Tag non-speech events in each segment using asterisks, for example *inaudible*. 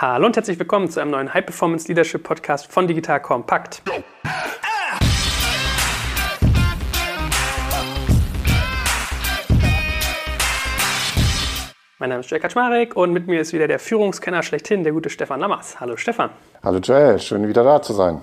Hallo und herzlich willkommen zu einem neuen High Performance Leadership Podcast von Digital Compact. Mein Name ist Jay Kaczmarek und mit mir ist wieder der Führungskenner schlechthin, der gute Stefan Lammers. Hallo Stefan. Hallo Jay, schön wieder da zu sein.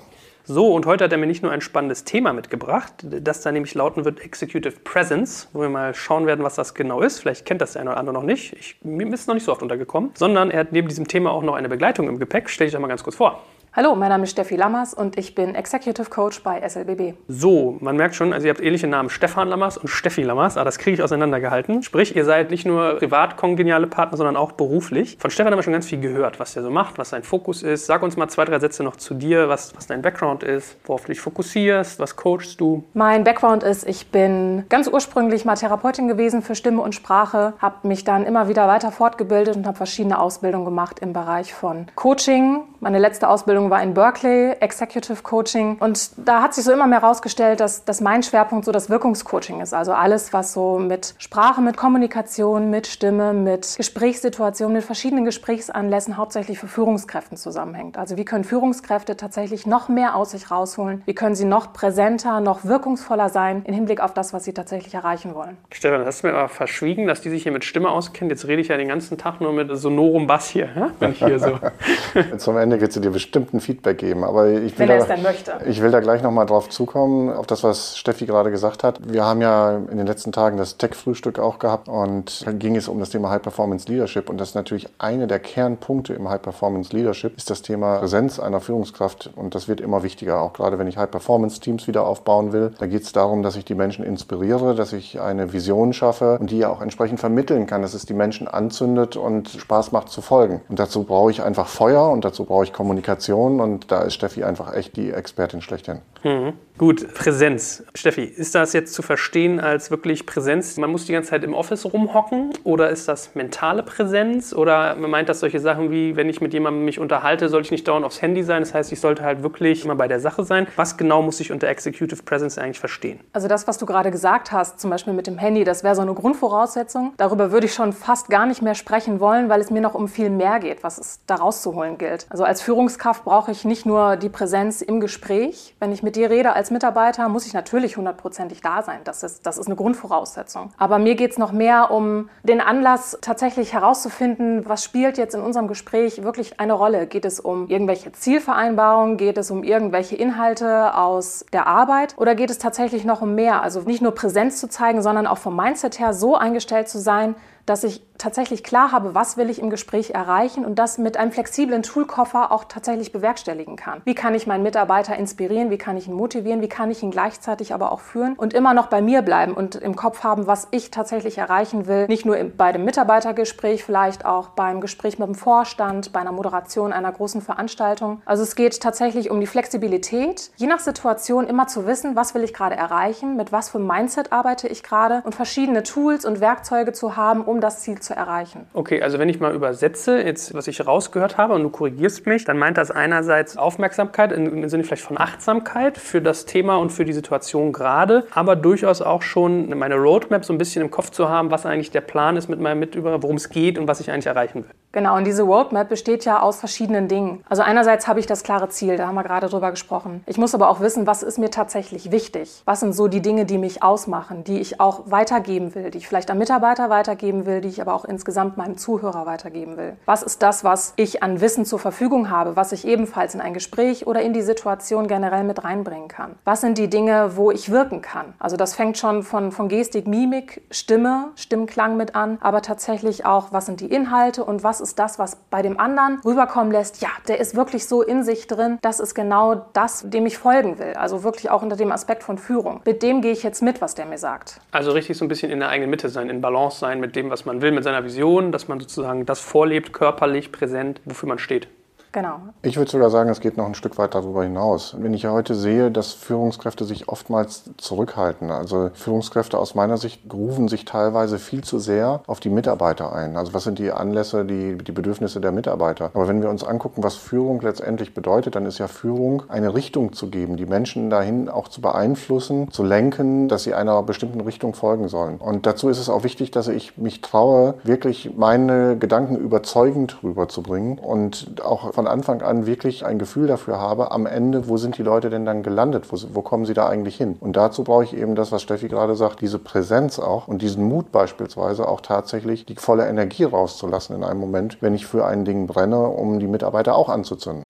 So, und heute hat er mir nicht nur ein spannendes Thema mitgebracht, das da nämlich lauten wird Executive Presence, wo wir mal schauen werden, was das genau ist. Vielleicht kennt das der eine oder andere noch nicht. Ich, mir ist noch nicht so oft untergekommen. Sondern er hat neben diesem Thema auch noch eine Begleitung im Gepäck. Stell dich doch mal ganz kurz vor. Hallo, mein Name ist Steffi Lammers und ich bin Executive Coach bei SLBB. So, man merkt schon, also ihr habt ähnliche Namen, Stefan Lammers und Steffi Lammers, aber das kriege ich auseinandergehalten. Sprich, ihr seid nicht nur privat kongeniale Partner, sondern auch beruflich. Von Stefan haben wir schon ganz viel gehört, was er so macht, was sein Fokus ist. Sag uns mal zwei, drei Sätze noch zu dir, was, was dein Background ist, worauf du dich fokussierst, was coachst du? Mein Background ist, ich bin ganz ursprünglich mal Therapeutin gewesen für Stimme und Sprache, habe mich dann immer wieder weiter fortgebildet und habe verschiedene Ausbildungen gemacht im Bereich von Coaching. Meine letzte Ausbildung war in Berkeley Executive Coaching. Und da hat sich so immer mehr herausgestellt, dass, dass mein Schwerpunkt so das Wirkungscoaching ist. Also alles, was so mit Sprache, mit Kommunikation, mit Stimme, mit Gesprächssituationen, mit verschiedenen Gesprächsanlässen hauptsächlich für Führungskräften zusammenhängt. Also wie können Führungskräfte tatsächlich noch mehr aus sich rausholen? Wie können sie noch präsenter, noch wirkungsvoller sein im Hinblick auf das, was sie tatsächlich erreichen wollen? Stefan, hast du mir aber verschwiegen, dass die sich hier mit Stimme auskennen? Jetzt rede ich ja den ganzen Tag nur mit sonorem Bass hier, wenn ich hier so. *laughs* Zum Ende gibt es dir bestimmt ein Feedback geben. Aber ich will, Wenn er es dann möchte. ich will da gleich nochmal drauf zukommen, auf das, was Steffi gerade gesagt hat. Wir haben ja in den letzten Tagen das Tech-Frühstück auch gehabt und da ging es um das Thema High-Performance Leadership. Und das ist natürlich eine der Kernpunkte im High-Performance Leadership, ist das Thema Präsenz einer Führungskraft. Und das wird immer wichtiger, auch gerade wenn ich High-Performance-Teams wieder aufbauen will. Da geht es darum, dass ich die Menschen inspiriere, dass ich eine Vision schaffe und die ja auch entsprechend vermitteln kann, dass es die Menschen anzündet und Spaß macht zu folgen. Und dazu brauche ich einfach Feuer und dazu brauche ich Kommunikation und da ist Steffi einfach echt die Expertin schlechthin. Mhm. Gut, Präsenz. Steffi, ist das jetzt zu verstehen als wirklich Präsenz? Man muss die ganze Zeit im Office rumhocken oder ist das mentale Präsenz? Oder meint das solche Sachen wie, wenn ich mit jemandem mich unterhalte, soll ich nicht dauernd aufs Handy sein? Das heißt, ich sollte halt wirklich immer bei der Sache sein. Was genau muss ich unter Executive Presence eigentlich verstehen? Also das, was du gerade gesagt hast, zum Beispiel mit dem Handy, das wäre so eine Grundvoraussetzung. Darüber würde ich schon fast gar nicht mehr sprechen wollen, weil es mir noch um viel mehr geht, was es da rauszuholen gilt. Also als Führungskraft brauche ich nicht nur die Präsenz im Gespräch. Wenn ich mit dir rede als Mitarbeiter, muss ich natürlich hundertprozentig da sein. Das ist, das ist eine Grundvoraussetzung. Aber mir geht es noch mehr um den Anlass, tatsächlich herauszufinden, was spielt jetzt in unserem Gespräch wirklich eine Rolle. Geht es um irgendwelche Zielvereinbarungen? Geht es um irgendwelche Inhalte aus der Arbeit? Oder geht es tatsächlich noch um mehr? Also nicht nur Präsenz zu zeigen, sondern auch vom Mindset her so eingestellt zu sein, dass ich tatsächlich klar habe, was will ich im Gespräch erreichen und das mit einem flexiblen Toolkoffer auch tatsächlich bewerkstelligen kann. Wie kann ich meinen Mitarbeiter inspirieren, wie kann ich ihn motivieren, wie kann ich ihn gleichzeitig aber auch führen und immer noch bei mir bleiben und im Kopf haben, was ich tatsächlich erreichen will. Nicht nur bei dem Mitarbeitergespräch, vielleicht auch beim Gespräch mit dem Vorstand, bei einer Moderation einer großen Veranstaltung. Also es geht tatsächlich um die Flexibilität, je nach Situation immer zu wissen, was will ich gerade erreichen, mit was für Mindset arbeite ich gerade und verschiedene Tools und Werkzeuge zu haben, um das Ziel zu erreichen. Okay, also wenn ich mal übersetze, jetzt was ich rausgehört habe und du korrigierst mich, dann meint das einerseits Aufmerksamkeit im Sinne vielleicht von Achtsamkeit für das Thema und für die Situation gerade, aber durchaus auch schon meine Roadmap so ein bisschen im Kopf zu haben, was eigentlich der Plan ist mit meinem Mitüber, worum es geht und was ich eigentlich erreichen will. Genau, und diese Roadmap besteht ja aus verschiedenen Dingen. Also einerseits habe ich das klare Ziel, da haben wir gerade drüber gesprochen. Ich muss aber auch wissen, was ist mir tatsächlich wichtig? Was sind so die Dinge, die mich ausmachen, die ich auch weitergeben will, die ich vielleicht am Mitarbeiter weitergeben will, die ich aber auch insgesamt meinem Zuhörer weitergeben will? Was ist das, was ich an Wissen zur Verfügung habe, was ich ebenfalls in ein Gespräch oder in die Situation generell mit reinbringen kann? Was sind die Dinge, wo ich wirken kann? Also das fängt schon von, von Gestik, Mimik, Stimme, Stimmklang mit an, aber tatsächlich auch, was sind die Inhalte und was ist das, was bei dem anderen rüberkommen lässt, ja, der ist wirklich so in sich drin, das ist genau das, dem ich folgen will. Also wirklich auch unter dem Aspekt von Führung. Mit dem gehe ich jetzt mit, was der mir sagt. Also richtig so ein bisschen in der eigenen Mitte sein, in Balance sein mit dem, was man will, mit seiner Vision, dass man sozusagen das vorlebt, körperlich, präsent, wofür man steht. Genau. Ich würde sogar sagen, es geht noch ein Stück weit darüber hinaus. Wenn ich heute sehe, dass Führungskräfte sich oftmals zurückhalten, also Führungskräfte aus meiner Sicht rufen sich teilweise viel zu sehr auf die Mitarbeiter ein. Also was sind die Anlässe, die, die Bedürfnisse der Mitarbeiter? Aber wenn wir uns angucken, was Führung letztendlich bedeutet, dann ist ja Führung eine Richtung zu geben, die Menschen dahin auch zu beeinflussen, zu lenken, dass sie einer bestimmten Richtung folgen sollen. Und dazu ist es auch wichtig, dass ich mich traue, wirklich meine Gedanken überzeugend rüberzubringen und auch von Anfang an wirklich ein Gefühl dafür habe, am Ende, wo sind die Leute denn dann gelandet? Wo, wo kommen sie da eigentlich hin? Und dazu brauche ich eben das, was Steffi gerade sagt, diese Präsenz auch und diesen Mut beispielsweise auch tatsächlich die volle Energie rauszulassen in einem Moment, wenn ich für ein Ding brenne, um die Mitarbeiter auch anzuzünden.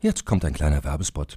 Jetzt kommt ein kleiner Werbespot.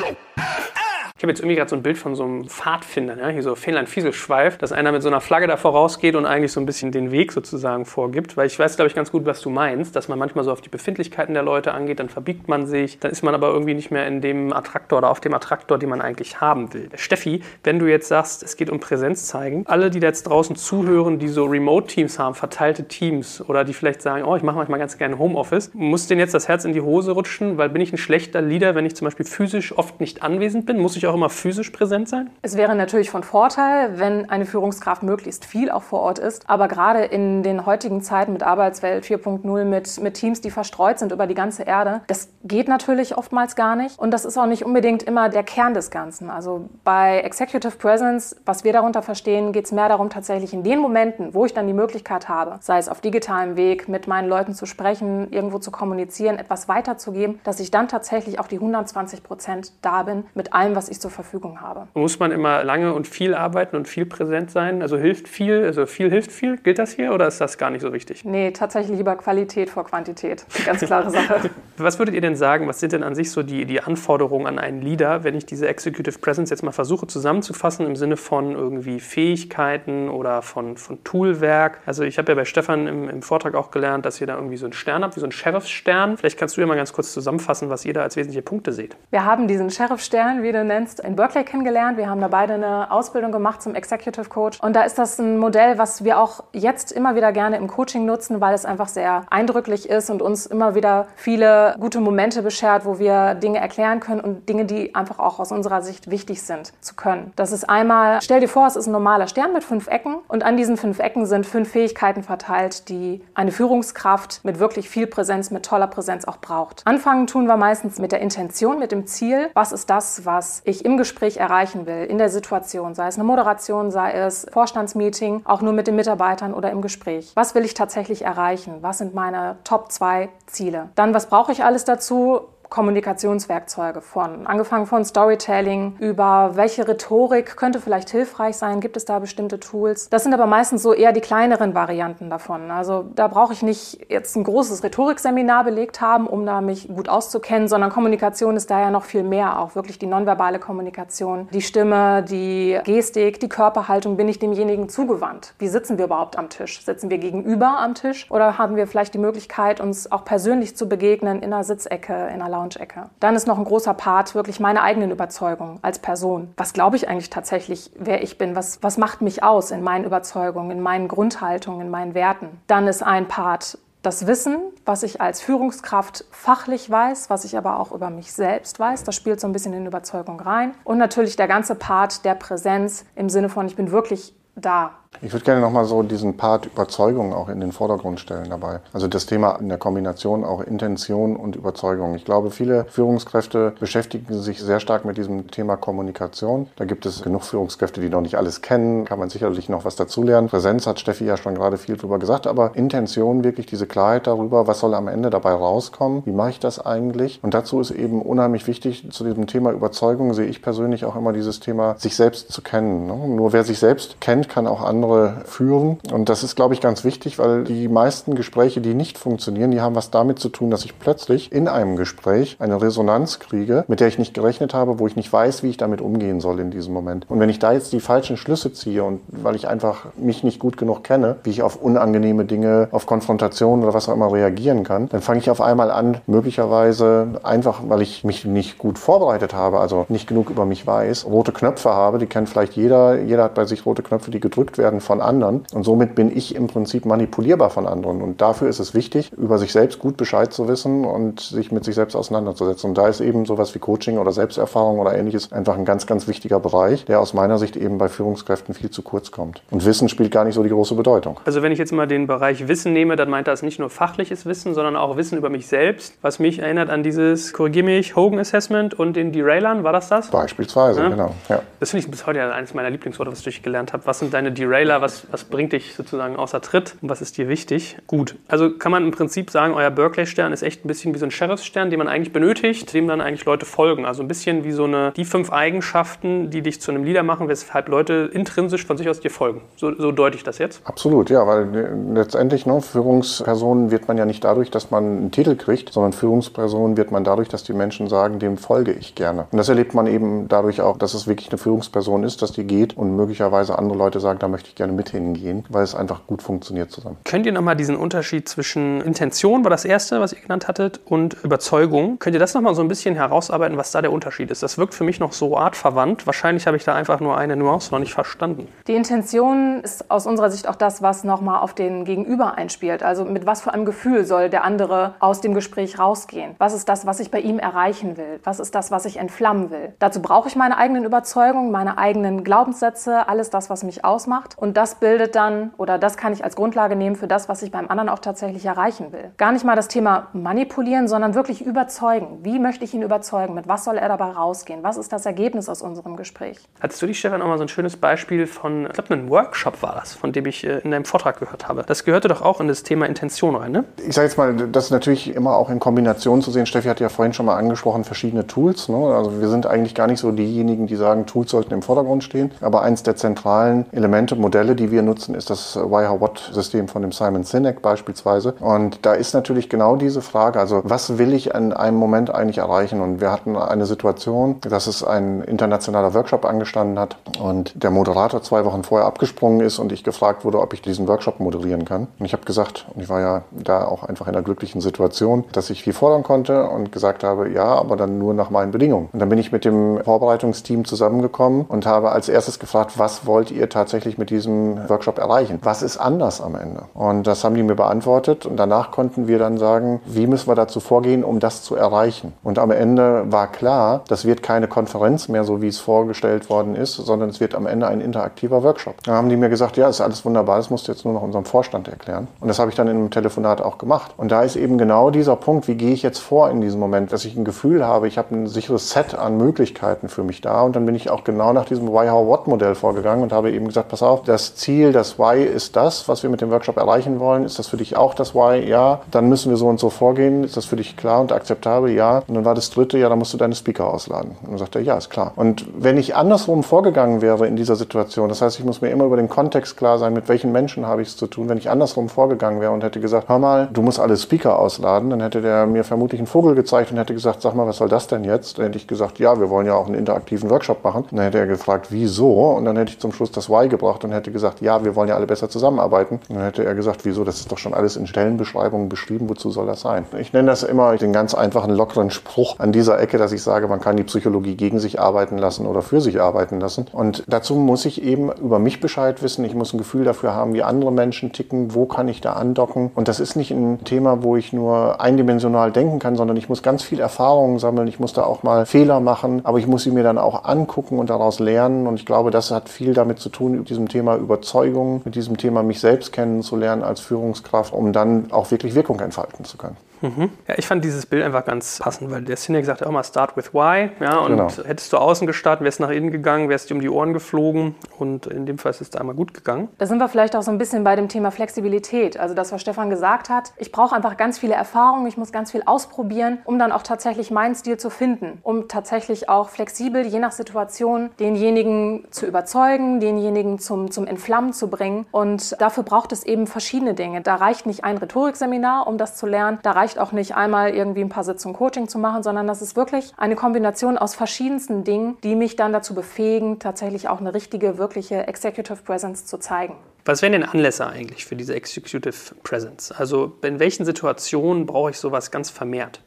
Ich habe jetzt irgendwie gerade so ein Bild von so einem Pfadfinder, ja? hier so Fähnlein-Fieselschweif, dass einer mit so einer Flagge da vorausgeht und eigentlich so ein bisschen den Weg sozusagen vorgibt. Weil ich weiß, glaube ich, ganz gut, was du meinst, dass man manchmal so auf die Befindlichkeiten der Leute angeht, dann verbiegt man sich, dann ist man aber irgendwie nicht mehr in dem Attraktor oder auf dem Attraktor, den man eigentlich haben will. Steffi, wenn du jetzt sagst, es geht um Präsenz zeigen, alle, die da jetzt draußen zuhören, die so Remote-Teams haben, verteilte Teams oder die vielleicht sagen, oh, ich mache manchmal ganz gerne Homeoffice, muss denen jetzt das Herz in die Hose rutschen, weil bin ich ein schlechter Leader, wenn ich zum Beispiel physisch oft nicht anwesend bin? Muss ich auch auch immer physisch präsent sein? Es wäre natürlich von Vorteil, wenn eine Führungskraft möglichst viel auch vor Ort ist. Aber gerade in den heutigen Zeiten mit Arbeitswelt 4.0, mit, mit Teams, die verstreut sind über die ganze Erde, das geht natürlich oftmals gar nicht. Und das ist auch nicht unbedingt immer der Kern des Ganzen. Also bei Executive Presence, was wir darunter verstehen, geht es mehr darum, tatsächlich in den Momenten, wo ich dann die Möglichkeit habe, sei es auf digitalem Weg, mit meinen Leuten zu sprechen, irgendwo zu kommunizieren, etwas weiterzugeben, dass ich dann tatsächlich auch die 120 Prozent da bin mit allem, was ich zur Verfügung habe. Muss man immer lange und viel arbeiten und viel präsent sein? Also hilft viel, also viel hilft viel? Gilt das hier oder ist das gar nicht so wichtig? Nee, tatsächlich lieber Qualität vor Quantität. Ganz klare Sache. *laughs* was würdet ihr denn sagen, was sind denn an sich so die, die Anforderungen an einen Leader, wenn ich diese Executive Presence jetzt mal versuche zusammenzufassen im Sinne von irgendwie Fähigkeiten oder von, von Toolwerk? Also ich habe ja bei Stefan im, im Vortrag auch gelernt, dass ihr da irgendwie so einen Stern habt, wie so einen Sheriff-Stern. Vielleicht kannst du ja mal ganz kurz zusammenfassen, was ihr da als wesentliche Punkte seht. Wir haben diesen Sheriff-Stern, wie du nennst, in Berkeley kennengelernt. Wir haben da beide eine Ausbildung gemacht zum Executive Coach. Und da ist das ein Modell, was wir auch jetzt immer wieder gerne im Coaching nutzen, weil es einfach sehr eindrücklich ist und uns immer wieder viele gute Momente beschert, wo wir Dinge erklären können und Dinge, die einfach auch aus unserer Sicht wichtig sind, zu können. Das ist einmal, stell dir vor, es ist ein normaler Stern mit fünf Ecken und an diesen fünf Ecken sind fünf Fähigkeiten verteilt, die eine Führungskraft mit wirklich viel Präsenz, mit toller Präsenz auch braucht. Anfangen tun wir meistens mit der Intention, mit dem Ziel. Was ist das, was ich im Gespräch erreichen will, in der Situation, sei es eine Moderation, sei es Vorstandsmeeting, auch nur mit den Mitarbeitern oder im Gespräch. Was will ich tatsächlich erreichen? Was sind meine Top zwei Ziele? Dann, was brauche ich alles dazu? Kommunikationswerkzeuge von. Angefangen von Storytelling über welche Rhetorik könnte vielleicht hilfreich sein, gibt es da bestimmte Tools. Das sind aber meistens so eher die kleineren Varianten davon. Also da brauche ich nicht jetzt ein großes Rhetorikseminar belegt haben, um da mich gut auszukennen, sondern Kommunikation ist da ja noch viel mehr auch. Wirklich die nonverbale Kommunikation, die Stimme, die Gestik, die Körperhaltung, bin ich demjenigen zugewandt? Wie sitzen wir überhaupt am Tisch? Sitzen wir gegenüber am Tisch oder haben wir vielleicht die Möglichkeit, uns auch persönlich zu begegnen in einer Sitzecke, in einer Lounge-Ecke. Dann ist noch ein großer Part wirklich meine eigenen Überzeugungen als Person. Was glaube ich eigentlich tatsächlich, wer ich bin? Was, was macht mich aus in meinen Überzeugungen, in meinen Grundhaltungen, in meinen Werten? Dann ist ein Part Das Wissen, was ich als Führungskraft fachlich weiß, was ich aber auch über mich selbst weiß, das spielt so ein bisschen in Überzeugung rein. Und natürlich der ganze Part der Präsenz im Sinne von, ich bin wirklich da. Ich würde gerne nochmal so diesen Part Überzeugung auch in den Vordergrund stellen dabei. Also das Thema in der Kombination auch Intention und Überzeugung. Ich glaube, viele Führungskräfte beschäftigen sich sehr stark mit diesem Thema Kommunikation. Da gibt es genug Führungskräfte, die noch nicht alles kennen. Kann man sicherlich noch was dazulernen. Präsenz hat Steffi ja schon gerade viel drüber gesagt, aber Intention, wirklich diese Klarheit darüber, was soll am Ende dabei rauskommen? Wie mache ich das eigentlich? Und dazu ist eben unheimlich wichtig, zu diesem Thema Überzeugung sehe ich persönlich auch immer dieses Thema, sich selbst zu kennen. Ne? Nur wer sich selbst kennt, kann auch andere andere führen. Und das ist, glaube ich, ganz wichtig, weil die meisten Gespräche, die nicht funktionieren, die haben was damit zu tun, dass ich plötzlich in einem Gespräch eine Resonanz kriege, mit der ich nicht gerechnet habe, wo ich nicht weiß, wie ich damit umgehen soll in diesem Moment. Und wenn ich da jetzt die falschen Schlüsse ziehe und weil ich einfach mich nicht gut genug kenne, wie ich auf unangenehme Dinge, auf Konfrontationen oder was auch immer reagieren kann, dann fange ich auf einmal an, möglicherweise einfach, weil ich mich nicht gut vorbereitet habe, also nicht genug über mich weiß, rote Knöpfe habe, die kennt vielleicht jeder, jeder hat bei sich rote Knöpfe, die gedrückt werden werden von anderen. Und somit bin ich im Prinzip manipulierbar von anderen. Und dafür ist es wichtig, über sich selbst gut Bescheid zu wissen und sich mit sich selbst auseinanderzusetzen. Und da ist eben sowas wie Coaching oder Selbsterfahrung oder ähnliches einfach ein ganz, ganz wichtiger Bereich, der aus meiner Sicht eben bei Führungskräften viel zu kurz kommt. Und Wissen spielt gar nicht so die große Bedeutung. Also wenn ich jetzt mal den Bereich Wissen nehme, dann meint das nicht nur fachliches Wissen, sondern auch Wissen über mich selbst, was mich erinnert an dieses, korrigier mich, Hogan Assessment und den Derailern, war das das? Beispielsweise, ja? genau. Ja. Das finde ich bis heute eines meiner Lieblingsworte, was ich gelernt habe. Was sind deine Derailer? Trailer, was, was bringt dich sozusagen außer Tritt und was ist dir wichtig? Gut. Also kann man im Prinzip sagen, euer Berkeley-Stern ist echt ein bisschen wie so ein Sheriff-Stern, den man eigentlich benötigt, dem dann eigentlich Leute folgen. Also ein bisschen wie so eine, die fünf Eigenschaften, die dich zu einem Leader machen, weshalb Leute intrinsisch von sich aus dir folgen. So, so deute ich das jetzt. Absolut, ja, weil letztendlich, ne, Führungspersonen wird man ja nicht dadurch, dass man einen Titel kriegt, sondern Führungspersonen wird man dadurch, dass die Menschen sagen, dem folge ich gerne. Und das erlebt man eben dadurch auch, dass es wirklich eine Führungsperson ist, dass die geht und möglicherweise andere Leute sagen, da möchte ich gerne mit hingehen, weil es einfach gut funktioniert zusammen. Könnt ihr nochmal diesen Unterschied zwischen Intention, war das erste, was ihr genannt hattet, und Überzeugung, könnt ihr das nochmal so ein bisschen herausarbeiten, was da der Unterschied ist? Das wirkt für mich noch so artverwandt. Wahrscheinlich habe ich da einfach nur eine Nuance noch nicht verstanden. Die Intention ist aus unserer Sicht auch das, was nochmal auf den Gegenüber einspielt. Also mit was für einem Gefühl soll der andere aus dem Gespräch rausgehen? Was ist das, was ich bei ihm erreichen will? Was ist das, was ich entflammen will? Dazu brauche ich meine eigenen Überzeugungen, meine eigenen Glaubenssätze, alles das, was mich ausmacht. Und das bildet dann oder das kann ich als Grundlage nehmen für das, was ich beim anderen auch tatsächlich erreichen will. Gar nicht mal das Thema manipulieren, sondern wirklich überzeugen. Wie möchte ich ihn überzeugen? Mit was soll er dabei rausgehen? Was ist das Ergebnis aus unserem Gespräch? Hattest du dich, Stefan, auch mal so ein schönes Beispiel von, ich glaube, einem Workshop war das, von dem ich äh, in deinem Vortrag gehört habe. Das gehörte doch auch in das Thema Intention rein, ne? Ich sage jetzt mal, das ist natürlich immer auch in Kombination zu sehen. Steffi hat ja vorhin schon mal angesprochen, verschiedene Tools. Ne? Also wir sind eigentlich gar nicht so diejenigen, die sagen, Tools sollten im Vordergrund stehen. Aber eins der zentralen Elemente, Modelle, die wir nutzen, ist das Why-How-What-System von dem Simon Sinek beispielsweise. Und da ist natürlich genau diese Frage, also was will ich in einem Moment eigentlich erreichen? Und wir hatten eine Situation, dass es ein internationaler Workshop angestanden hat und der Moderator zwei Wochen vorher abgesprungen ist und ich gefragt wurde, ob ich diesen Workshop moderieren kann. Und ich habe gesagt, und ich war ja da auch einfach in einer glücklichen Situation, dass ich viel fordern konnte und gesagt habe, ja, aber dann nur nach meinen Bedingungen. Und dann bin ich mit dem Vorbereitungsteam zusammengekommen und habe als erstes gefragt, was wollt ihr tatsächlich mit diesem Workshop erreichen? Was ist anders am Ende? Und das haben die mir beantwortet und danach konnten wir dann sagen, wie müssen wir dazu vorgehen, um das zu erreichen? Und am Ende war klar, das wird keine Konferenz mehr, so wie es vorgestellt worden ist, sondern es wird am Ende ein interaktiver Workshop. Da haben die mir gesagt, ja, ist alles wunderbar, das musst du jetzt nur noch unserem Vorstand erklären. Und das habe ich dann in einem Telefonat auch gemacht. Und da ist eben genau dieser Punkt, wie gehe ich jetzt vor in diesem Moment, dass ich ein Gefühl habe, ich habe ein sicheres Set an Möglichkeiten für mich da. Und dann bin ich auch genau nach diesem Why, How, What Modell vorgegangen und habe eben gesagt, pass auf, das Ziel, das Why ist das, was wir mit dem Workshop erreichen wollen. Ist das für dich auch das Why? Ja. Dann müssen wir so und so vorgehen. Ist das für dich klar und akzeptabel? Ja. Und dann war das dritte, ja, dann musst du deine Speaker ausladen. Und dann sagt er, ja, ist klar. Und wenn ich andersrum vorgegangen wäre in dieser Situation, das heißt, ich muss mir immer über den Kontext klar sein, mit welchen Menschen habe ich es zu tun. Wenn ich andersrum vorgegangen wäre und hätte gesagt, hör mal, du musst alle Speaker ausladen, dann hätte der mir vermutlich einen Vogel gezeigt und hätte gesagt, sag mal, was soll das denn jetzt? Dann hätte ich gesagt, ja, wir wollen ja auch einen interaktiven Workshop machen. Und dann hätte er gefragt, wieso? Und dann hätte ich zum Schluss das Why gebracht und und hätte gesagt, ja, wir wollen ja alle besser zusammenarbeiten. Und dann hätte er gesagt, wieso, das ist doch schon alles in Stellenbeschreibungen beschrieben, wozu soll das sein? Ich nenne das immer den ganz einfachen, lockeren Spruch an dieser Ecke, dass ich sage, man kann die Psychologie gegen sich arbeiten lassen oder für sich arbeiten lassen. Und dazu muss ich eben über mich Bescheid wissen. Ich muss ein Gefühl dafür haben, wie andere Menschen ticken, wo kann ich da andocken. Und das ist nicht ein Thema, wo ich nur eindimensional denken kann, sondern ich muss ganz viel Erfahrungen sammeln. Ich muss da auch mal Fehler machen, aber ich muss sie mir dann auch angucken und daraus lernen. Und ich glaube, das hat viel damit zu tun, mit diesem Thema Überzeugung, mit diesem Thema mich selbst kennenzulernen als Führungskraft, um dann auch wirklich Wirkung entfalten zu können. Mhm. Ja, ich fand dieses Bild einfach ganz passend, weil der Cynic sagt auch mal Start with Why. Ja, und Genau. hättest du außen gestartet, wärst nach innen gegangen, wärst dir um die Ohren geflogen und in dem Fall ist es da einmal gut gegangen. Da sind wir vielleicht auch so ein bisschen bei dem Thema Flexibilität. Also das, was Stefan gesagt hat. Ich brauche einfach ganz viele Erfahrungen, ich muss ganz viel ausprobieren, um dann auch tatsächlich meinen Stil zu finden. Um tatsächlich auch flexibel, je nach Situation, denjenigen zu überzeugen, denjenigen zum, zum Entflammen zu bringen. Und dafür braucht es eben verschiedene Dinge. Da reicht nicht ein Rhetorikseminar, um das zu lernen. Da reicht auch nicht einmal irgendwie ein paar Sitzungen Coaching zu machen, sondern das ist wirklich eine Kombination aus verschiedensten Dingen, die mich dann dazu befähigen, tatsächlich auch eine richtige, wirkliche Executive Presence zu zeigen. Was wären denn Anlässe eigentlich für diese Executive Presence? Also in welchen Situationen brauche ich sowas ganz vermehrt?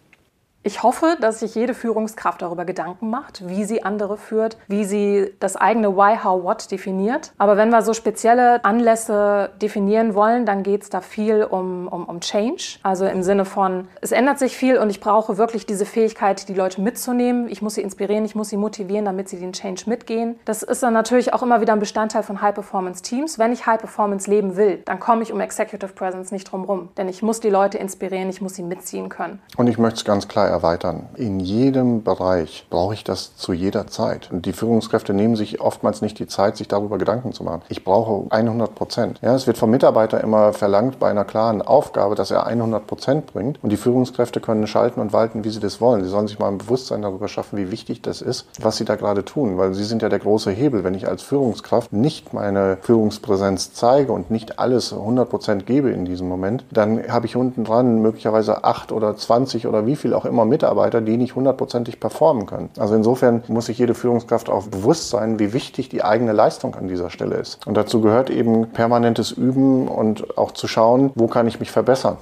Ich hoffe, dass sich jede Führungskraft darüber Gedanken macht, wie sie andere führt, wie sie das eigene Why, How, What definiert. Aber wenn wir so spezielle Anlässe definieren wollen, dann geht es da viel um, um, um Change. Also im Sinne von, es ändert sich viel und ich brauche wirklich diese Fähigkeit, die Leute mitzunehmen. Ich muss sie inspirieren, ich muss sie motivieren, damit sie den Change mitgehen. Das ist dann natürlich auch immer wieder ein Bestandteil von High-Performance-Teams. Wenn ich High-Performance leben will, dann komme ich um Executive Presence nicht drum rum. Denn ich muss die Leute inspirieren, ich muss sie mitziehen können. Und ich möchte es ganz klar erweitern. In jedem Bereich brauche ich das zu jeder Zeit. Und die Führungskräfte nehmen sich oftmals nicht die Zeit, sich darüber Gedanken zu machen. Ich brauche 100 Prozent. Ja, es wird vom Mitarbeiter immer verlangt bei einer klaren Aufgabe, dass er 100 Prozent bringt. Und die Führungskräfte können schalten und walten, wie sie das wollen. Sie sollen sich mal ein Bewusstsein darüber schaffen, wie wichtig das ist, was sie da gerade tun. Weil sie sind ja der große Hebel. Wenn ich als Führungskraft nicht meine Führungspräsenz zeige und nicht alles 100 Prozent gebe in diesem Moment, dann habe ich unten dran möglicherweise 8 oder 20 oder wie viel auch immer Mitarbeiter, die nicht hundertprozentig performen können. Also insofern muss sich jede Führungskraft auch bewusst sein, wie wichtig die eigene Leistung an dieser Stelle ist. Und dazu gehört eben permanentes Üben und auch zu schauen, wo kann ich mich verbessern.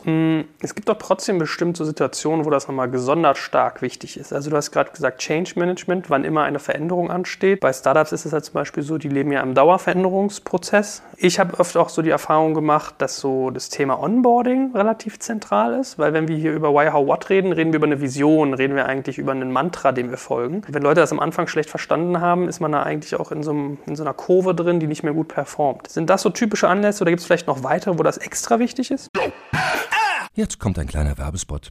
Es gibt doch trotzdem bestimmt so Situationen, wo das nochmal gesondert stark wichtig ist. Also du hast gerade gesagt, Change Management, wann immer eine Veränderung ansteht. Bei Startups ist es halt zum Beispiel so, die leben ja im Dauerveränderungsprozess. Ich habe oft auch so die Erfahrung gemacht, dass so das Thema Onboarding relativ zentral ist, weil wenn wir hier über Why, How, What reden, reden wir über eine Vision, reden wir eigentlich über einen Mantra, dem wir folgen. Wenn Leute das am Anfang schlecht verstanden haben, ist man da eigentlich auch in so, einem, in so einer Kurve drin, die nicht mehr gut performt. Sind das so typische Anlässe oder gibt es vielleicht noch weitere, wo das extra wichtig ist? Jetzt kommt ein kleiner Werbespot.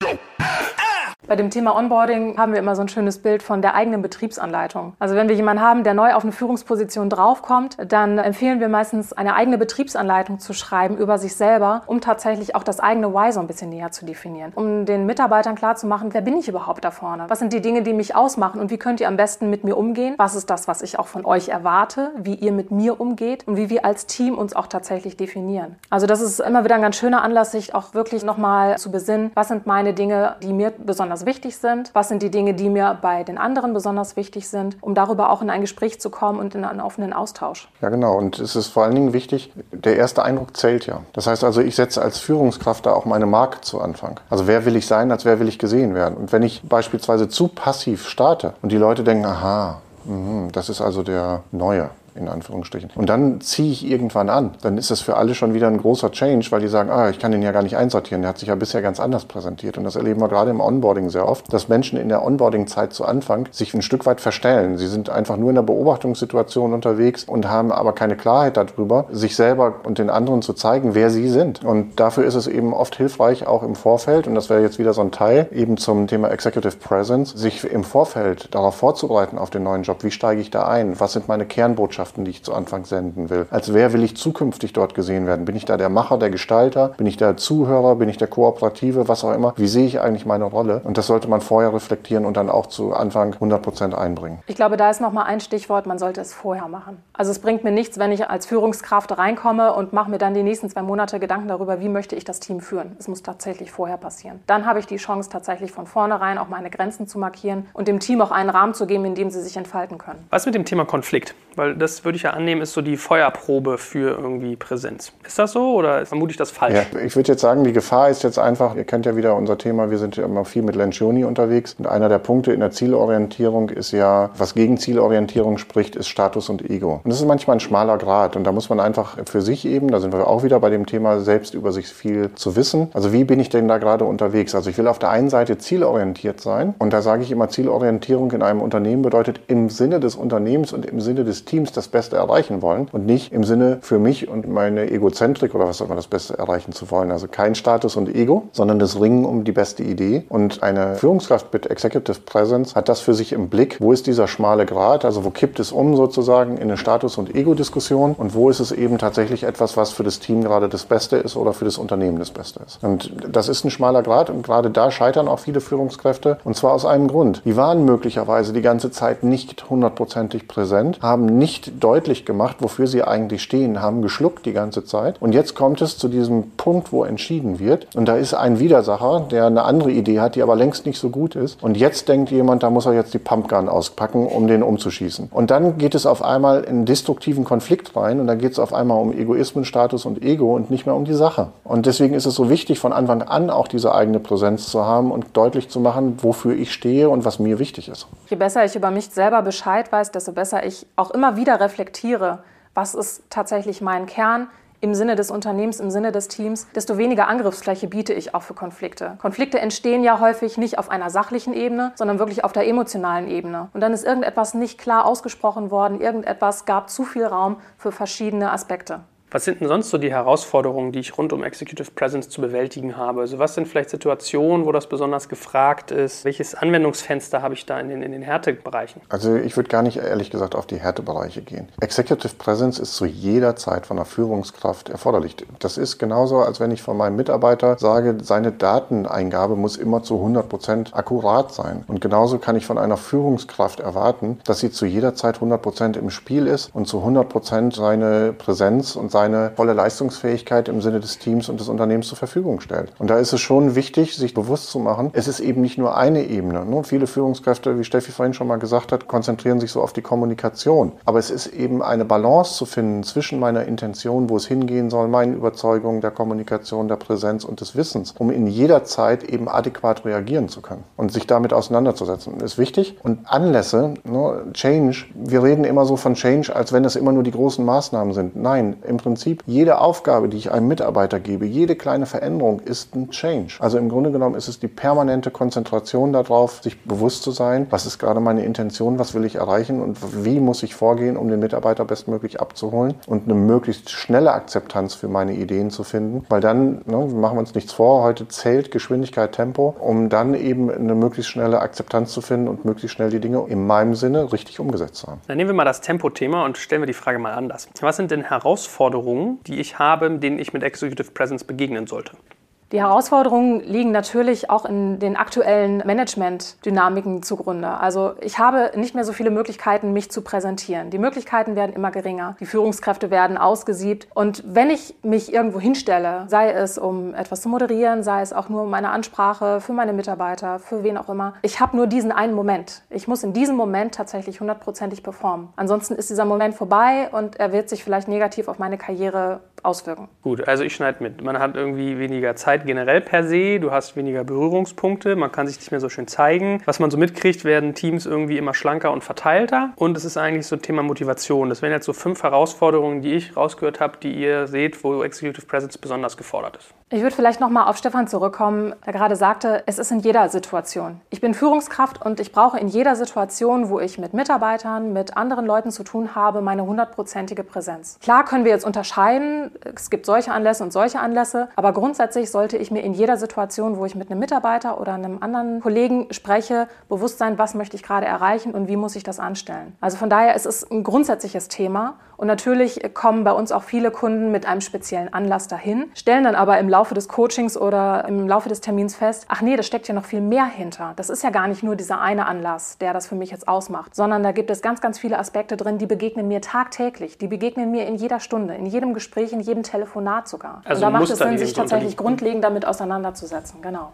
Bei dem Thema Onboarding haben wir immer so ein schönes Bild von der eigenen Betriebsanleitung. Also wenn wir jemanden haben, der neu auf eine Führungsposition draufkommt, dann empfehlen wir meistens eine eigene Betriebsanleitung zu schreiben über sich selber, um tatsächlich auch das eigene Why so ein bisschen näher zu definieren. Um den Mitarbeitern klarzumachen, wer bin ich überhaupt da vorne? Was sind die Dinge, die mich ausmachen und wie könnt ihr am besten mit mir umgehen? Was ist das, was ich auch von euch erwarte? Wie ihr mit mir umgeht und wie wir als Team uns auch tatsächlich definieren. Also das ist immer wieder ein ganz schöner Anlass, sich auch wirklich nochmal zu besinnen, was sind meine Dinge, die mir besonders wichtig sind, was sind die Dinge, die mir bei den anderen besonders wichtig sind, um darüber auch in ein Gespräch zu kommen und in einen offenen Austausch. Ja, genau. Und es ist vor allen Dingen wichtig, der erste Eindruck zählt ja. Das heißt also, ich setze als Führungskraft da auch meine Marke zu Anfang. Also wer will ich sein, als wer will ich gesehen werden? Und wenn ich beispielsweise zu passiv starte und die Leute denken, aha, mhm, das ist also der Neue. In Anführungsstrichen. Und dann ziehe ich irgendwann an. Dann ist das für alle schon wieder ein großer Change, weil die sagen, ah, ich kann den ja gar nicht einsortieren. Der hat sich ja bisher ganz anders präsentiert. Und das erleben wir gerade im Onboarding sehr oft, dass Menschen in der Onboarding-Zeit zu Anfang sich ein Stück weit verstellen. Sie sind einfach nur in der Beobachtungssituation unterwegs und haben aber keine Klarheit darüber, sich selber und den anderen zu zeigen, wer sie sind. Und dafür ist es eben oft hilfreich, auch im Vorfeld, und das wäre jetzt wieder so ein Teil, eben zum Thema Executive Presence, sich im Vorfeld darauf vorzubereiten auf den neuen Job. Wie steige ich da ein? Was sind meine Kernbotschaften, die ich zu Anfang senden will? Als wer will ich zukünftig dort gesehen werden? Bin ich da der Macher, der Gestalter? Bin ich der Zuhörer? Bin ich der Kooperative? Was auch immer. Wie sehe ich eigentlich meine Rolle? Und das sollte man vorher reflektieren und dann auch zu Anfang 100 Prozent einbringen. Ich glaube, da ist nochmal ein Stichwort, man sollte es vorher machen. Also es bringt mir nichts, wenn ich als Führungskraft reinkomme und mache mir dann die nächsten zwei Monate Gedanken darüber, wie möchte ich das Team führen. Es muss tatsächlich vorher passieren. Dann habe ich die Chance, tatsächlich von vornherein auch meine Grenzen zu markieren und dem Team auch einen Rahmen zu geben, in dem sie sich entfalten können. Was mit dem Thema Konflikt? Weil das würde ich ja annehmen, ist so die Feuerprobe für irgendwie Präsenz. Ist das so oder vermute ich das falsch? Ja, ich würde jetzt sagen, die Gefahr ist jetzt einfach, ihr kennt ja wieder unser Thema, wir sind ja immer viel mit Lencioni unterwegs. Und einer der Punkte in der Zielorientierung ist ja, was gegen Zielorientierung spricht, ist Status und Ego. Und das ist manchmal ein schmaler Grad. Und da muss man einfach für sich eben, da sind wir auch wieder bei dem Thema, selbst über sich viel zu wissen. Also wie bin ich denn da gerade unterwegs? Also ich will auf der einen Seite zielorientiert sein. Und da sage ich immer, Zielorientierung in einem Unternehmen bedeutet im Sinne des Unternehmens und im Sinne des Teams das Beste erreichen wollen und nicht im Sinne für mich und meine Egozentrik oder was auch immer das Beste erreichen zu wollen. Also kein Status und Ego, sondern das Ringen um die beste Idee. Und eine Führungskraft mit Executive Presence hat das für sich im Blick. Wo ist dieser schmale Grad? Also wo kippt es um sozusagen in eine Status- und Ego-Diskussion? Und wo ist es eben tatsächlich etwas, was für das Team gerade das Beste ist oder für das Unternehmen das Beste ist? Und das ist ein schmaler Grad und gerade da scheitern auch viele Führungskräfte. Und zwar aus einem Grund. Die waren möglicherweise die ganze Zeit nicht hundertprozentig präsent, haben nicht deutlich gemacht, wofür sie eigentlich stehen, haben geschluckt die ganze Zeit. Und jetzt kommt es zu diesem Punkt, wo entschieden wird. Und da ist ein Widersacher, der eine andere Idee hat, die aber längst nicht so gut ist. Und jetzt denkt jemand, da muss er jetzt die Pumpgun auspacken, um den umzuschießen. Und dann geht es auf einmal in destruktiven Konflikt rein und dann geht es auf einmal um Egoismen, Status und Ego und nicht mehr um die Sache. Und deswegen ist es so wichtig, von Anfang an auch diese eigene Präsenz zu haben und deutlich zu machen, wofür ich stehe und was mir wichtig ist. Je besser ich über mich selber Bescheid weiß, desto besser ich auch immer wieder reflektiere, was ist tatsächlich mein Kern, im Sinne des Unternehmens, im Sinne des Teams, desto weniger Angriffsfläche biete ich auch für Konflikte. Konflikte entstehen ja häufig nicht auf einer sachlichen Ebene, sondern wirklich auf der emotionalen Ebene. Und dann ist irgendetwas nicht klar ausgesprochen worden, irgendetwas gab zu viel Raum für verschiedene Aspekte. Was sind denn sonst so die Herausforderungen, die ich rund um Executive Presence zu bewältigen habe? Also was sind vielleicht Situationen, wo das besonders gefragt ist? Welches Anwendungsfenster habe ich da in den, in den Härtebereichen? Also ich würde gar nicht ehrlich gesagt auf die Härtebereiche gehen. Executive Presence ist zu jeder Zeit von der Führungskraft erforderlich. Das ist genauso, als wenn ich von meinem Mitarbeiter sage, seine Dateneingabe muss immer zu 100 Prozent akkurat sein. Und genauso kann ich von einer Führungskraft erwarten, dass sie zu jeder Zeit 100 Prozent im Spiel ist und zu 100 Prozent seine Präsenz und seine seine volle Leistungsfähigkeit im Sinne des Teams und des Unternehmens zur Verfügung stellt. Und da ist es schon wichtig, sich bewusst zu machen, es ist eben nicht nur eine Ebene. Ne? Viele Führungskräfte, wie Steffi vorhin schon mal gesagt hat, konzentrieren sich so auf die Kommunikation. Aber es ist eben eine Balance zu finden zwischen meiner Intention, wo es hingehen soll, meinen Überzeugungen der Kommunikation, der Präsenz und des Wissens, um in jeder Zeit eben adäquat reagieren zu können und sich damit auseinanderzusetzen. Das ist wichtig. Und Anlässe, ne, Change, wir reden immer so von Change, als wenn das immer nur die großen Maßnahmen sind. Nein, im Prinzip Prinzip jede Aufgabe, die ich einem Mitarbeiter gebe, jede kleine Veränderung ist ein Change. Also im Grunde genommen ist es die permanente Konzentration darauf, sich bewusst zu sein, was ist gerade meine Intention, was will ich erreichen und wie muss ich vorgehen, um den Mitarbeiter bestmöglich abzuholen und eine möglichst schnelle Akzeptanz für meine Ideen zu finden. Weil dann, ne, machen wir uns nichts vor, heute zählt Geschwindigkeit, Tempo, um dann eben eine möglichst schnelle Akzeptanz zu finden und möglichst schnell die Dinge in meinem Sinne richtig umgesetzt zu haben. Dann nehmen wir mal das Tempo-Thema und stellen wir die Frage mal anders. Was sind denn Herausforderungen, Herausforderungen, die ich habe, denen ich mit Executive Presence begegnen sollte? Die Herausforderungen liegen natürlich auch in den aktuellen Management-Dynamiken zugrunde. Also ich habe nicht mehr so viele Möglichkeiten, mich zu präsentieren. Die Möglichkeiten werden immer geringer. Die Führungskräfte werden ausgesiebt. Und wenn ich mich irgendwo hinstelle, sei es um etwas zu moderieren, sei es auch nur um meine Ansprache für meine Mitarbeiter, für wen auch immer, ich habe nur diesen einen Moment. Ich muss in diesem Moment tatsächlich hundertprozentig performen. Ansonsten ist dieser Moment vorbei und er wird sich vielleicht negativ auf meine Karriere auswirken. Gut, also ich schneide mit. Man hat irgendwie weniger Zeit generell per se, du hast weniger Berührungspunkte, man kann sich nicht mehr so schön zeigen. Was man so mitkriegt, werden Teams irgendwie immer schlanker und verteilter. Und es ist eigentlich so ein Thema Motivation. Das wären jetzt so fünf Herausforderungen, die ich rausgehört habe, die ihr seht, wo Executive Presence besonders gefordert ist. Ich würde vielleicht nochmal auf Stefan zurückkommen, der gerade sagte, es ist in jeder Situation. Ich bin Führungskraft und ich brauche in jeder Situation, wo ich mit Mitarbeitern, mit anderen Leuten zu tun habe, meine hundertprozentige Präsenz. Klar können wir jetzt unterscheiden, es gibt solche Anlässe und solche Anlässe, aber grundsätzlich sollte ich mir in jeder Situation, wo ich mit einem Mitarbeiter oder einem anderen Kollegen spreche, bewusst sein, was möchte ich gerade erreichen und wie muss ich das anstellen. Also von daher ist es ein grundsätzliches Thema und natürlich kommen bei uns auch viele Kunden mit einem speziellen Anlass dahin, stellen dann aber im Laufe des Coachings oder im Laufe des Termins fest, ach nee, da steckt ja noch viel mehr hinter. Das ist ja gar nicht nur dieser eine Anlass, der das für mich jetzt ausmacht, sondern da gibt es ganz, ganz viele Aspekte drin, die begegnen mir tagtäglich, die begegnen mir in jeder Stunde, in jedem Gespräch, in jedem Telefonat sogar. Also Und da macht es Sinn, sich tatsächlich grundlegend damit auseinanderzusetzen. Genau.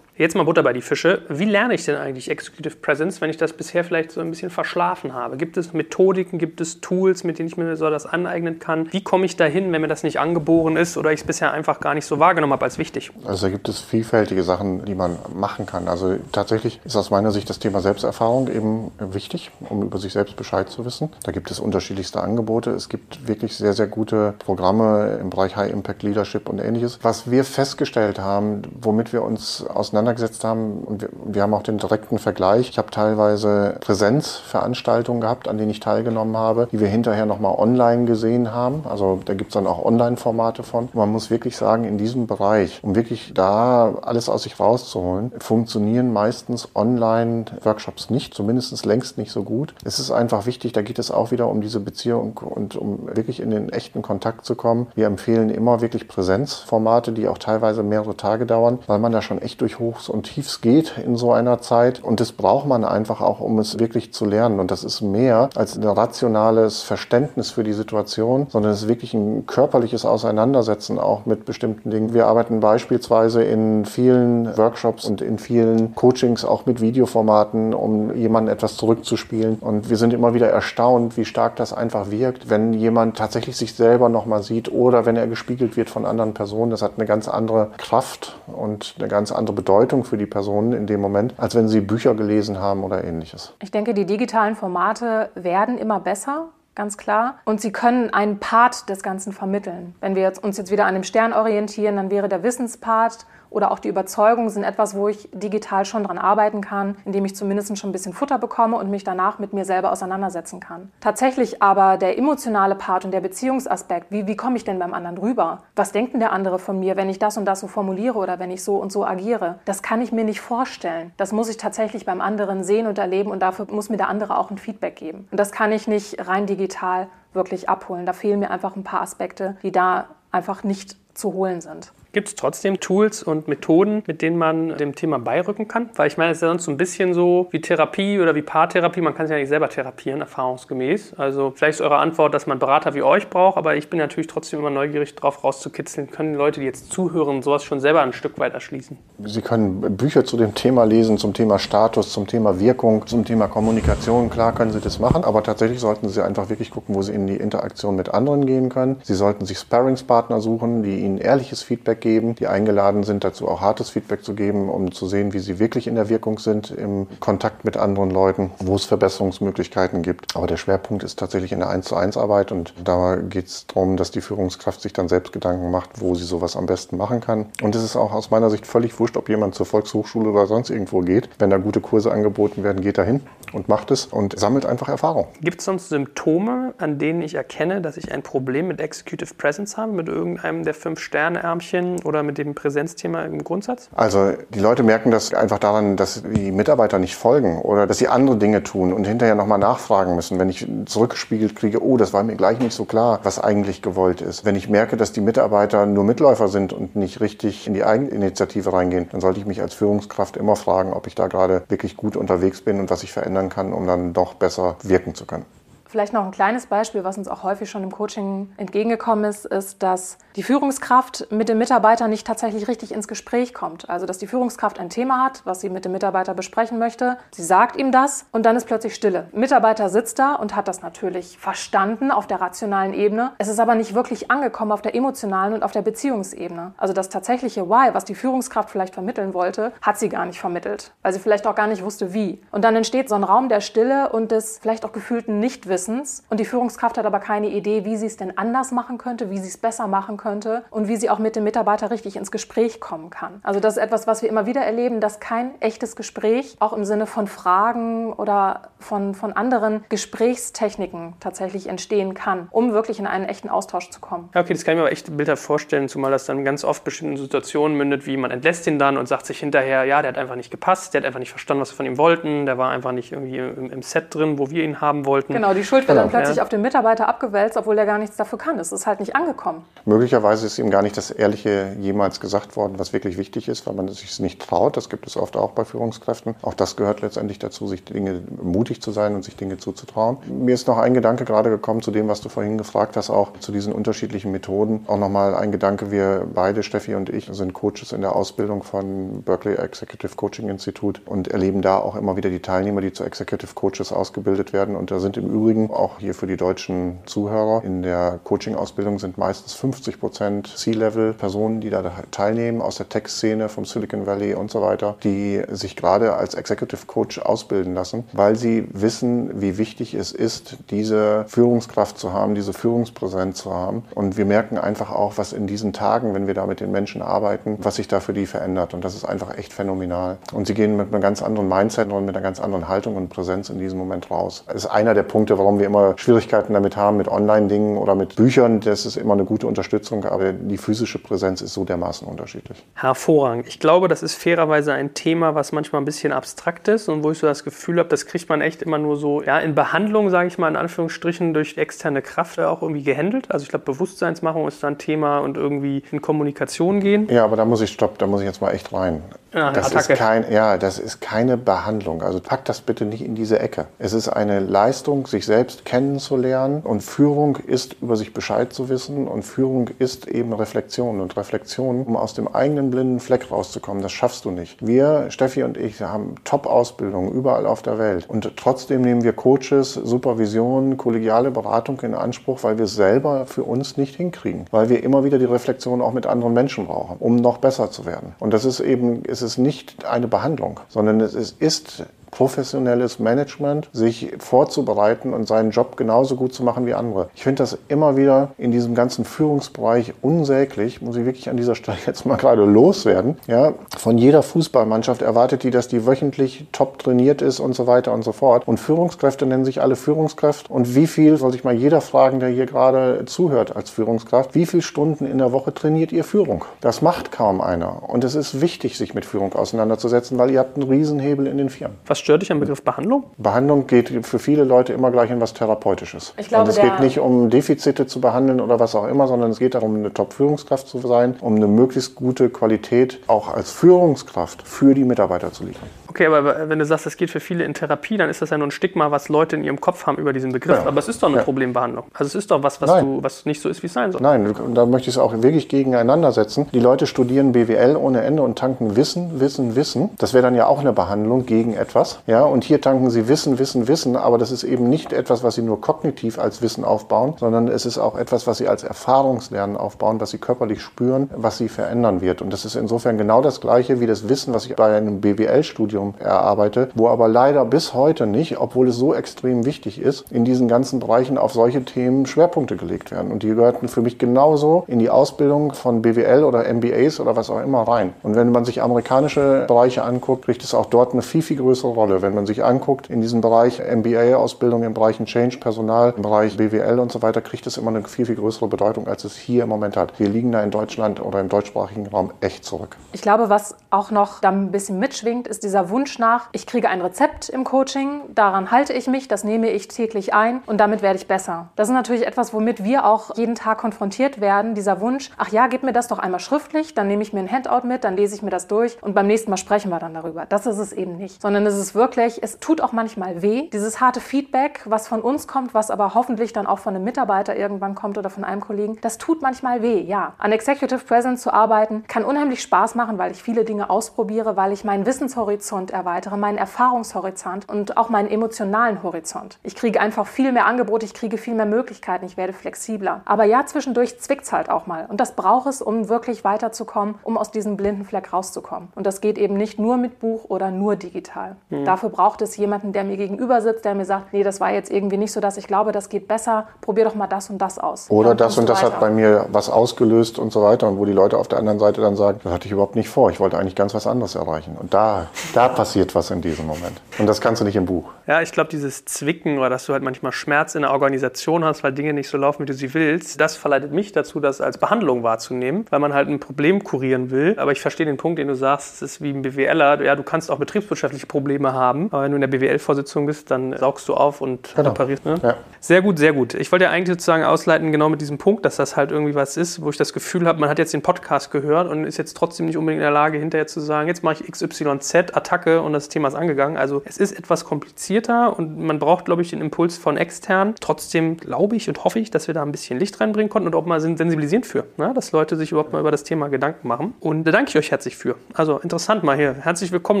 Jetzt mal Butter bei die Fische. Wie lerne ich denn eigentlich Executive Presence, wenn ich das bisher vielleicht so ein bisschen verschlafen habe? Gibt es Methodiken, gibt es Tools, mit denen ich mir so das aneignen kann? Wie komme ich dahin, wenn mir das nicht angeboren ist oder ich es bisher einfach gar nicht so wahrgenommen habe als wichtig? Also da gibt es vielfältige Sachen, die man machen kann. Also tatsächlich ist aus meiner Sicht das Thema Selbsterfahrung eben wichtig, um über sich selbst Bescheid zu wissen. Da gibt es unterschiedlichste Angebote. Es gibt wirklich sehr, sehr gute Programme im Bereich High Impact Leadership und ähnliches. Was wir festgestellt haben, womit wir uns auseinandergesetzt haben, und wir, wir haben auch den direkten Vergleich. Ich habe teilweise Präsenzveranstaltungen gehabt, an denen ich teilgenommen habe, die wir hinterher nochmal online gesehen haben. Also da gibt es dann auch Online-Formate von. Man muss wirklich sagen, in diesem Bereich, um wirklich da alles aus sich rauszuholen, funktionieren meistens Online-Workshops nicht, zumindest längst nicht so gut. Es ist einfach wichtig, da geht es auch wieder um diese Beziehung und um wirklich in den echten Kontakt zu kommen. Wir empfehlen immer wirklich Präsenzformate, die auch teilweise mehrere Tage dauern, weil man da schon echt durch Hochs und Tiefs geht in so einer Zeit. Und das braucht man einfach auch, um es wirklich zu lernen. Und das ist mehr als ein rationales Verständnis für die Situation, sondern es ist wirklich ein körperliches Auseinandersetzen auch mit bestimmten Dingen. Wir arbeiten beispielsweise in vielen Workshops und in vielen Coachings auch mit Videoformaten, um jemanden etwas zurückzuspielen. Und wir sind immer wieder erstaunt, wie stark das einfach wirkt, wenn jemand tatsächlich sich selber nochmal sieht oder wenn er gespiegelt wird von anderen Personen. Das hat eine ganz andere Kraft und eine ganz andere Bedeutung für die Personen in dem Moment, als wenn sie Bücher gelesen haben oder ähnliches. Ich denke, die digitalen Formate werden immer besser. Ganz klar. Und sie können einen Part des Ganzen vermitteln. Wenn wir uns jetzt wieder an dem Stern orientieren, dann wäre der Wissenspart oder auch die Überzeugung sind etwas, wo ich digital schon dran arbeiten kann, indem ich zumindest schon ein bisschen Futter bekomme und mich danach mit mir selber auseinandersetzen kann. Tatsächlich aber der emotionale Part und der Beziehungsaspekt, wie, wie komme ich denn beim anderen rüber? Was denkt denn der andere von mir, wenn ich das und das so formuliere oder wenn ich so und so agiere? Das kann ich mir nicht vorstellen. Das muss ich tatsächlich beim anderen sehen und erleben und dafür muss mir der andere auch ein Feedback geben. Und das kann ich nicht rein digital wirklich abholen. Da fehlen mir einfach ein paar Aspekte, die da einfach nicht zu holen sind. Gibt es trotzdem Tools und Methoden, mit denen man dem Thema beirücken kann? Weil ich meine, es ist ja sonst so ein bisschen so wie Therapie oder wie Paartherapie. Man kann es ja nicht selber therapieren, erfahrungsgemäß. Also vielleicht ist eure Antwort, dass man Berater wie euch braucht, aber ich bin natürlich trotzdem immer neugierig darauf rauszukitzeln. Können die Leute, die jetzt zuhören, sowas schon selber ein Stück weit erschließen? Sie können Bücher zu dem Thema lesen, zum Thema Status, zum Thema Wirkung, zum Thema Kommunikation. Klar können Sie das machen, aber tatsächlich sollten Sie einfach wirklich gucken, wo Sie in die Interaktion mit anderen gehen können. Sie sollten sich Sparringspartner suchen, die Ihnen ehrliches Feedback geben, die eingeladen sind, dazu auch hartes Feedback zu geben, um zu sehen, wie sie wirklich in der Wirkung sind im Kontakt mit anderen Leuten, wo es Verbesserungsmöglichkeiten gibt. Aber der Schwerpunkt ist tatsächlich in der 1 zu 1 Arbeit und da geht es darum, dass die Führungskraft sich dann selbst Gedanken macht, wo sie sowas am besten machen kann. Und es ist auch aus meiner Sicht völlig wurscht, ob jemand zur Volkshochschule oder sonst irgendwo geht. Wenn da gute Kurse angeboten werden, geht er hin und macht es und sammelt einfach Erfahrung. Gibt es sonst Symptome, an denen ich erkenne, dass ich ein Problem mit Executive Presence habe, mit irgendeinem der fünf Sterne-Ärmchen oder mit dem Präsenzthema im Grundsatz? Also die Leute merken das einfach daran, dass die Mitarbeiter nicht folgen oder dass sie andere Dinge tun und hinterher nochmal nachfragen müssen. Wenn ich zurückgespiegelt kriege, oh, das war mir gleich nicht so klar, was eigentlich gewollt ist. Wenn ich merke, dass die Mitarbeiter nur Mitläufer sind und nicht richtig in die Eigeninitiative reingehen, dann sollte ich mich als Führungskraft immer fragen, ob ich da gerade wirklich gut unterwegs bin und was ich verändern kann, um dann doch besser wirken zu können. Vielleicht noch ein kleines Beispiel, was uns auch häufig schon im Coaching entgegengekommen ist, ist, dass die Führungskraft mit dem Mitarbeiter nicht tatsächlich richtig ins Gespräch kommt. Also, dass die Führungskraft ein Thema hat, was sie mit dem Mitarbeiter besprechen möchte. Sie sagt ihm das und dann ist plötzlich Stille. Mitarbeiter sitzt da und hat das natürlich verstanden auf der rationalen Ebene. Es ist aber nicht wirklich angekommen auf der emotionalen und auf der Beziehungsebene. Also das tatsächliche Why, was die Führungskraft vielleicht vermitteln wollte, hat sie gar nicht vermittelt, weil sie vielleicht auch gar nicht wusste, wie. Und dann entsteht so ein Raum der Stille und des vielleicht auch gefühlten Nichtwissens. Und die Führungskraft hat aber keine Idee, wie sie es denn anders machen könnte, wie sie es besser machen könnte und wie sie auch mit dem Mitarbeiter richtig ins Gespräch kommen kann. Also das ist etwas, was wir immer wieder erleben, dass kein echtes Gespräch, auch im Sinne von Fragen oder von, von anderen Gesprächstechniken tatsächlich entstehen kann, um wirklich in einen echten Austausch zu kommen. Ja, okay, das kann ich mir aber echt bildhaft vorstellen, zumal das dann ganz oft bestimmten Situationen mündet, wie man entlässt ihn dann und sagt sich hinterher, ja, der hat einfach nicht gepasst, der hat einfach nicht verstanden, was wir von ihm wollten, der war einfach nicht irgendwie im, im Set drin, wo wir ihn haben wollten. Genau, die Schuld wird dann plötzlich ja. auf den Mitarbeiter abgewälzt, obwohl er gar nichts dafür kann. Es ist halt nicht angekommen. Möglicherweise ist ihm gar nicht das Ehrliche jemals gesagt worden, was wirklich wichtig ist, weil man sich es nicht traut. Das gibt es oft auch bei Führungskräften. Auch das gehört letztendlich dazu, sich Dinge mutig zu sein und sich Dinge zuzutrauen. Mir ist noch ein Gedanke gerade gekommen zu dem, was du vorhin gefragt hast, auch zu diesen unterschiedlichen Methoden. Auch nochmal ein Gedanke, wir beide, Steffi und ich, sind Coaches in der Ausbildung von Berkeley Executive Coaching Institute und erleben da auch immer wieder die Teilnehmer, die zu Executive Coaches ausgebildet werden. Und da sind im Übrigen auch hier für die deutschen Zuhörer in der Coaching-Ausbildung sind meistens 50 Prozent C-Level-Personen, die da teilnehmen aus der Tech-Szene, vom Silicon Valley und so weiter, die sich gerade als Executive Coach ausbilden lassen, weil sie wissen, wie wichtig es ist, diese Führungskraft zu haben, diese Führungspräsenz zu haben. Und wir merken einfach auch, was in diesen Tagen, wenn wir da mit den Menschen arbeiten, was sich da für die verändert. Und das ist einfach echt phänomenal. Und sie gehen mit einem ganz anderen Mindset und mit einer ganz anderen Haltung und Präsenz in diesem Moment raus. Das ist einer der Punkte, warum wir immer Schwierigkeiten damit haben, mit Online-Dingen oder mit Büchern. Das ist immer eine gute Unterstützung, aber die physische Präsenz ist so dermaßen unterschiedlich. Hervorragend. Ich glaube, das ist fairerweise ein Thema, was manchmal ein bisschen abstrakt ist und wo ich so das Gefühl habe, das kriegt man echt immer nur so ja, in Behandlung, sage ich mal in Anführungsstrichen, durch externe Kraft auch irgendwie gehandelt. Also ich glaube, Bewusstseinsmachung ist da ein Thema und irgendwie in Kommunikation gehen. Ja, aber da muss ich stopp, da muss ich jetzt mal echt rein. Ja, das ist kein, ja, das ist keine Behandlung. Also pack das bitte nicht in diese Ecke. Es ist eine Leistung, sich selbst kennenzulernen und Führung ist, über sich Bescheid zu wissen und Führung ist eben Reflexion und Reflexion, um aus dem eigenen blinden Fleck rauszukommen, das schaffst du nicht. Wir, Steffi und ich, haben Top-Ausbildungen überall auf der Welt und trotzdem nehmen wir Coaches, Supervision, kollegiale Beratung in Anspruch, weil wir es selber für uns nicht hinkriegen, weil wir immer wieder die Reflexion auch mit anderen Menschen brauchen, um noch besser zu werden. Und das ist eben, es ist nicht eine Behandlung, sondern es ist professionelles Management, sich vorzubereiten und seinen Job genauso gut zu machen wie andere. Ich finde das immer wieder in diesem ganzen Führungsbereich unsäglich, muss ich wirklich an dieser Stelle *laughs* jetzt mal gerade loswerden. Ja, von jeder Fußballmannschaft erwartet die, dass die wöchentlich top trainiert ist und so weiter und so fort. Und Führungskräfte nennen sich alle Führungskräfte. Und wie viel, soll sich mal jeder fragen, der hier gerade zuhört als Führungskraft, wie viele Stunden in der Woche trainiert ihr Führung? Das macht kaum einer. Und es ist wichtig, sich mit Führung auseinanderzusetzen, weil ihr habt einen Riesenhebel in den Firmen. Was stört dich am Begriff Behandlung? Behandlung geht für viele Leute immer gleich in was Therapeutisches. Ich glaube, und es geht nicht um Defizite zu behandeln oder was auch immer, sondern es geht darum, eine Top-Führungskraft zu sein, um eine möglichst gute Qualität auch als Führungskraft für die Mitarbeiter zu liefern. Okay, aber wenn du sagst, das geht für viele in Therapie, dann ist das ja nur ein Stigma, was Leute in ihrem Kopf haben über diesen Begriff. Ja. Aber es ist doch eine ja. Problembehandlung. Also es ist doch was, was, du, was nicht so ist, wie es sein soll. Nein, da möchte ich es auch wirklich gegeneinander setzen. Die Leute studieren BWL ohne Ende und tanken Wissen, Wissen, Wissen. Das wäre dann ja auch eine Behandlung gegen etwas. Ja, und hier tanken sie Wissen, Wissen, Wissen. Aber das ist eben nicht etwas, was sie nur kognitiv als Wissen aufbauen, sondern es ist auch etwas, was sie als Erfahrungslernen aufbauen, was sie körperlich spüren, was sie verändern wird. Und das ist insofern genau das Gleiche wie das Wissen, was ich bei einem BWL-Studium erarbeite, wo aber leider bis heute nicht, obwohl es so extrem wichtig ist, in diesen ganzen Bereichen auf solche Themen Schwerpunkte gelegt werden. Und die gehörten für mich genauso in die Ausbildung von BWL oder MBAs oder was auch immer rein. Und wenn man sich amerikanische Bereiche anguckt, kriegt es auch dort eine viel, viel größere Rolle. Wenn man sich anguckt, in diesem Bereich MBA-Ausbildung, im Bereich Change, Personal, im Bereich BWL und so weiter, kriegt es immer eine viel, viel größere Bedeutung, als es hier im Moment hat. Wir liegen da in Deutschland oder im deutschsprachigen Raum echt zurück. Ich glaube, was auch noch da ein bisschen mitschwingt, ist dieser Wunsch nach, ich kriege ein Rezept im Coaching, daran halte ich mich, das nehme ich täglich ein und damit werde ich besser. Das ist natürlich etwas, womit wir auch jeden Tag konfrontiert werden, dieser Wunsch, ach ja, gib mir das doch einmal schriftlich, dann nehme ich mir ein Handout mit, dann lese ich mir das durch und beim nächsten Mal sprechen wir dann darüber. Das ist es eben nicht, sondern es ist wirklich, es tut auch manchmal weh, dieses harte Feedback, was von uns kommt, was aber hoffentlich dann auch von einem Mitarbeiter irgendwann kommt oder von einem Kollegen, das tut manchmal weh, ja. An Executive Presence zu arbeiten kann unheimlich Spaß machen, weil ich viele Dinge ausprobiere, weil ich meinen Wissenshorizont erweitere, meinen Erfahrungshorizont und auch meinen emotionalen Horizont. Ich kriege einfach viel mehr Angebote, ich kriege viel mehr Möglichkeiten, ich werde flexibler. Aber ja, zwischendurch zwickt es halt auch mal. Und das braucht es, um wirklich weiterzukommen, um aus diesem blinden Fleck rauszukommen. Und das geht eben nicht nur mit Buch oder nur digital. Mhm. Dafür braucht es jemanden, der mir gegenüber sitzt, der mir sagt, nee, das war jetzt irgendwie nicht so, dass ich glaube, das geht besser, probier doch mal das und das aus. Oder das und das weiter. hat bei mir was ausgelöst und so weiter. Und wo die Leute auf der anderen Seite dann sagen, das hatte ich überhaupt nicht vor, ich wollte eigentlich ganz was anderes erreichen. Und da, da passiert was in diesem Moment. Und das kannst du nicht im Buch. Ja, ich glaube, dieses Zwicken oder dass du halt manchmal Schmerz in der Organisation hast, weil Dinge nicht so laufen, wie du sie willst, das verleitet mich dazu, das als Behandlung wahrzunehmen, weil man halt ein Problem kurieren will. Aber ich verstehe den Punkt, den du sagst, es ist wie ein BWLer. Ja, du kannst auch betriebswirtschaftliche Probleme haben, aber wenn du in der BWL-Vorsitzung bist, dann saugst du auf und genau. reparierst. Ne? Ja. Sehr gut, sehr gut. Ich wollte ja eigentlich sozusagen ausleiten, genau mit diesem Punkt, dass das halt irgendwie was ist, wo ich das Gefühl habe, man hat jetzt den Podcast gehört und ist jetzt trotzdem nicht unbedingt in der Lage, hinterher zu sagen, jetzt mache ich XYZ, Attacke und das Thema ist angegangen. Also es ist etwas komplizierter und man braucht, glaube ich, den Impuls von extern. Trotzdem glaube ich und hoffe ich, dass wir da ein bisschen Licht reinbringen konnten und auch mal sensibilisieren für, ne? dass Leute sich überhaupt mal über das Thema Gedanken machen. Und da danke ich euch herzlich für. Also interessant mal hier. Herzlich willkommen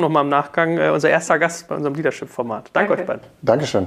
nochmal im Nachgang, äh, unser erster Gast bei unserem Leadership-Format. Danke, danke euch beiden. Dankeschön.